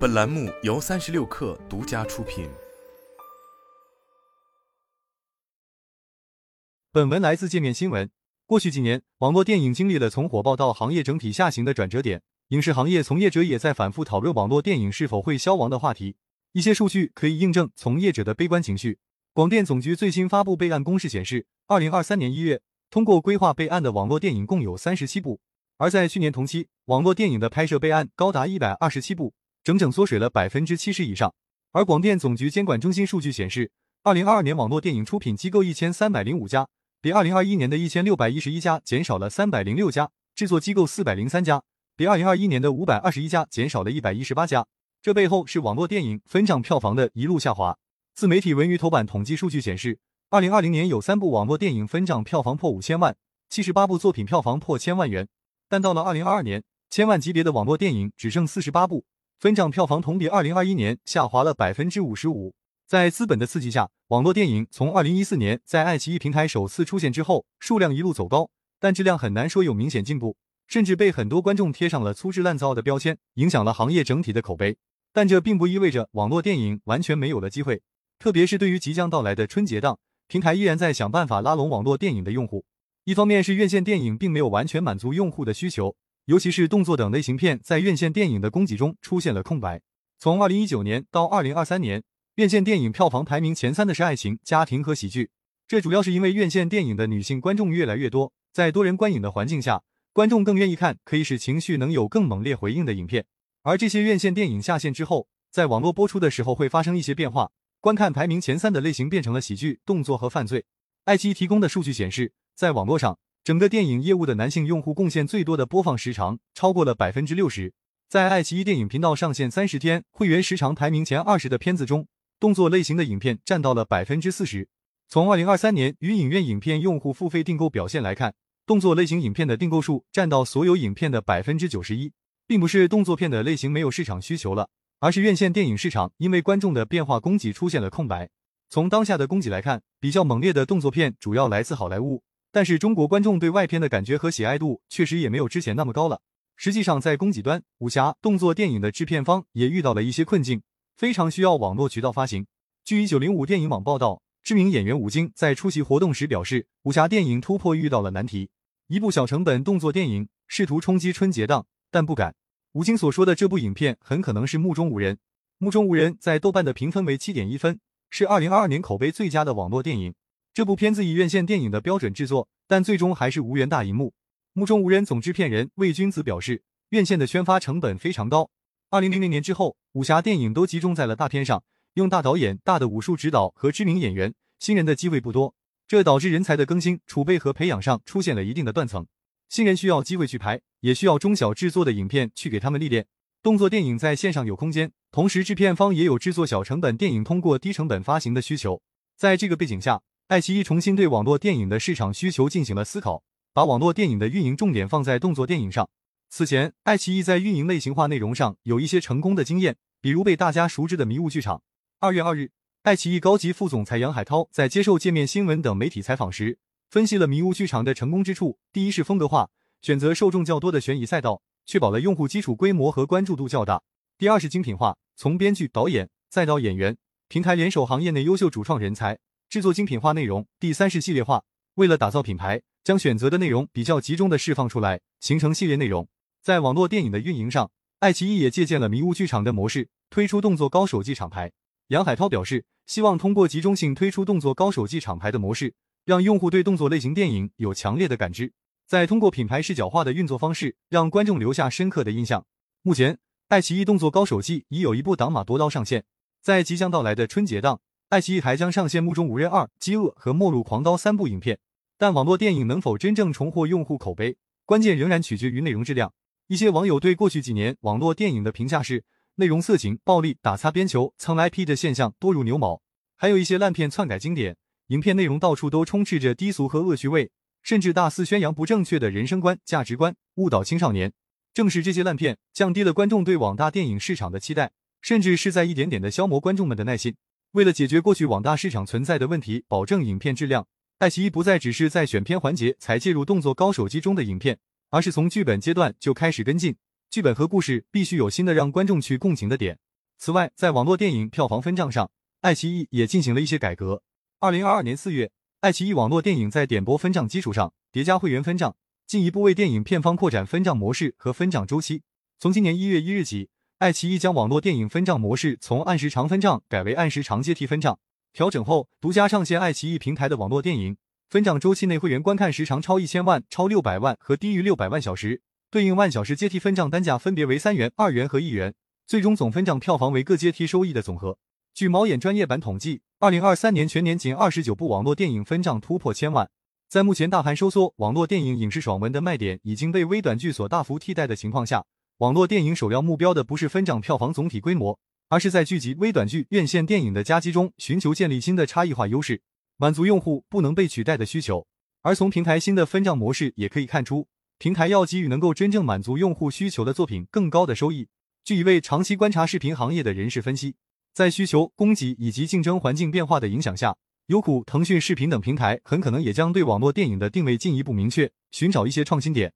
本栏目由三十六氪独家出品。本文来自界面新闻。过去几年，网络电影经历了从火爆到行业整体下行的转折点，影视行业从业者也在反复讨论网络电影是否会消亡的话题。一些数据可以印证从业者的悲观情绪。广电总局最新发布备案公示显示，二零二三年一月通过规划备案的网络电影共有三十七部，而在去年同期，网络电影的拍摄备案高达一百二十七部。整整缩水了百分之七十以上，而广电总局监管中心数据显示，二零二二年网络电影出品机构一千三百零五家，比二零二一年的一千六百一十一家减少了三百零六家；制作机构四百零三家，比二零二一年的五百二十一家减少了一百一十八家。这背后是网络电影分账票房的一路下滑。自媒体文娱头版统计数据显示，二零二零年有三部网络电影分账票房破五千万，七十八部作品票房破千万元，但到了二零二二年，千万级别的网络电影只剩四十八部。分账票房同比二零二一年下滑了百分之五十五。在资本的刺激下，网络电影从二零一四年在爱奇艺平台首次出现之后，数量一路走高，但质量很难说有明显进步，甚至被很多观众贴上了粗制滥造的标签，影响了行业整体的口碑。但这并不意味着网络电影完全没有了机会，特别是对于即将到来的春节档，平台依然在想办法拉拢网络电影的用户。一方面是院线电影并没有完全满足用户的需求。尤其是动作等类型片在院线电影的供给中出现了空白。从二零一九年到二零二三年，院线电影票房排名前三的是爱情、家庭和喜剧。这主要是因为院线电影的女性观众越来越多，在多人观影的环境下，观众更愿意看可以使情绪能有更猛烈回应的影片。而这些院线电影下线之后，在网络播出的时候会发生一些变化，观看排名前三的类型变成了喜剧、动作和犯罪。爱奇艺提供的数据显示，在网络上。整个电影业务的男性用户贡献最多的播放时长超过了百分之六十，在爱奇艺电影频道上线三十天会员时长排名前二十的片子中，动作类型的影片占到了百分之四十。从二零二三年与影院影片用户付费订购表现来看，动作类型影片的订购数占到所有影片的百分之九十一，并不是动作片的类型没有市场需求了，而是院线电影市场因为观众的变化供给出现了空白。从当下的供给来看，比较猛烈的动作片主要来自好莱坞。但是中国观众对外片的感觉和喜爱度确实也没有之前那么高了。实际上，在供给端，武侠动作电影的制片方也遇到了一些困境，非常需要网络渠道发行。据一九零五电影网报道，知名演员吴京在出席活动时表示，武侠电影突破遇到了难题，一部小成本动作电影试图冲击春节档，但不敢。吴京所说的这部影片很可能是《目中无人》。《目中无人》在豆瓣的评分为七点一分，是二零二二年口碑最佳的网络电影。这部片子以院线电影的标准制作，但最终还是无缘大荧幕。目中无人总制片人魏君子表示，院线的宣发成本非常高。二零零零年之后，武侠电影都集中在了大片上，用大导演、大的武术指导和知名演员，新人的机会不多，这导致人才的更新、储备和培养上出现了一定的断层。新人需要机会去拍，也需要中小制作的影片去给他们历练。动作电影在线上有空间，同时制片方也有制作小成本电影通过低成本发行的需求。在这个背景下，爱奇艺重新对网络电影的市场需求进行了思考，把网络电影的运营重点放在动作电影上。此前，爱奇艺在运营类型化内容上有一些成功的经验，比如被大家熟知的迷雾剧场。二月二日，爱奇艺高级副总裁杨海涛在接受界面新闻等媒体采访时，分析了迷雾剧场的成功之处：第一是风格化，选择受众较多的悬疑赛道，确保了用户基础规模和关注度较大；第二是精品化，从编剧、导演再到演员，平台联手行业内优秀主创人才。制作精品化内容，第三是系列化。为了打造品牌，将选择的内容比较集中的释放出来，形成系列内容。在网络电影的运营上，爱奇艺也借鉴了迷雾剧场的模式，推出动作高手记厂牌。杨海涛表示，希望通过集中性推出动作高手记厂牌的模式，让用户对动作类型电影有强烈的感知，再通过品牌视角化的运作方式，让观众留下深刻的印象。目前，爱奇艺动作高手记已有一部挡马夺刀上线，在即将到来的春节档。爱奇艺还将上线《目中无人二》《饥饿》和《末路狂刀》三部影片，但网络电影能否真正重获用户口碑，关键仍然取决于内容质量。一些网友对过去几年网络电影的评价是：内容色情、暴力、打擦边球、蹭 IP 的现象多如牛毛，还有一些烂片篡改经典，影片内容到处都充斥着低俗和恶趣味，甚至大肆宣扬不正确的人生观、价值观，误导青少年。正是这些烂片，降低了观众对网大电影市场的期待，甚至是在一点点的消磨观众们的耐心。为了解决过去网大市场存在的问题，保证影片质量，爱奇艺不再只是在选片环节才介入动作高手机中的影片，而是从剧本阶段就开始跟进。剧本和故事必须有新的让观众去共情的点，此外，在网络电影票房分账上，爱奇艺也进行了一些改革。二零二二年四月，爱奇艺网络电影在点播分账基础上叠加会员分账，进一步为电影片方扩展分账模式和分账周期。从今年一月一日起，爱奇艺将网络电影分账模式从按时长分账改为按时长阶梯分账。调整后，独家上线爱奇艺平台的网络电影分账周期内，会员观看时长超一千万、超六百万和低于六百万小时，对应万小时阶梯分账单价分别为三元、二元和一元。最终总分账票房为各阶梯收益的总和。据猫眼专业版统计，二零二三年全年仅二十九部网络电影分账突破千万。在目前大盘收缩、网络电影影视爽文的卖点已经被微短剧所大幅替代的情况下，网络电影首要目标的不是分账票房总体规模，而是在聚集微短剧、院线电影的夹击中，寻求建立新的差异化优势，满足用户不能被取代的需求。而从平台新的分账模式也可以看出，平台要给予能够真正满足用户需求的作品更高的收益。据一位长期观察视频行业的人士分析，在需求、供给以及竞争环境变化的影响下，优酷、腾讯视频等平台很可能也将对网络电影的定位进一步明确，寻找一些创新点。